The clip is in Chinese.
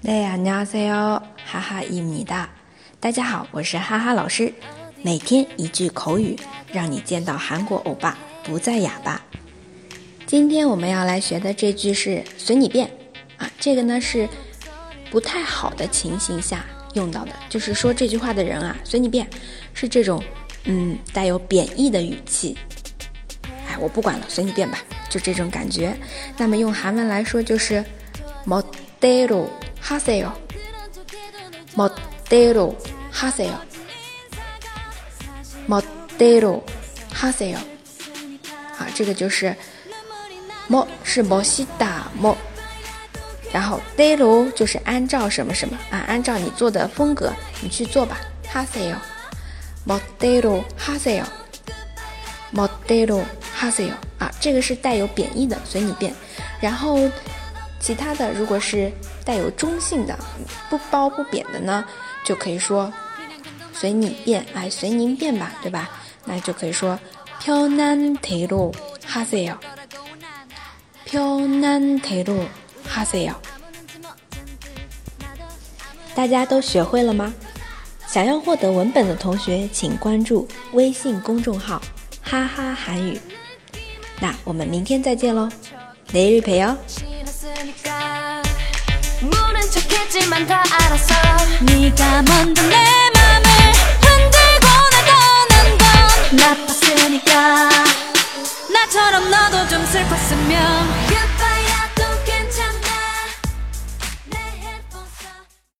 大家你好哟，哈哈一米大，大家好，我是哈哈老师，每天一句口语，让你见到韩国欧巴不再哑巴。今天我们要来学的这句是“随你便”，啊，这个呢是不太好的情形下用到的，就是说这句话的人啊，随你便，是这种嗯带有贬义的语气。哎，我不管了，随你便吧，就这种感觉。那么用韩文来说就是“모”。 멋대로”。哈塞哟，莫德罗哈塞哟，莫德罗哈塞哟，好，这个就是莫是莫西达莫，然后德罗就是按照什么什么啊，按照你做的风格，你去做吧，哈塞哟，莫德罗哈塞哟，莫德罗哈塞哟，啊，这个是带有贬义的，随你便，然后。 其他的，如果是带有中性的，不褒不贬的呢，就可以说随你便，哎，随您便吧，对吧？那就可以说飘南铁路哈塞哟，飘南铁路哈塞哟。大家都学会了吗？想要获得文本的同学，请关注微信公众号“哈哈韩语”。那我们明天再见喽， 내일봬요 했지만 다 알았어. 네가 먼저 내 맘을 흔들고 날 떠난 건 나빴으니까. 나처럼 너도 좀 슬펐으면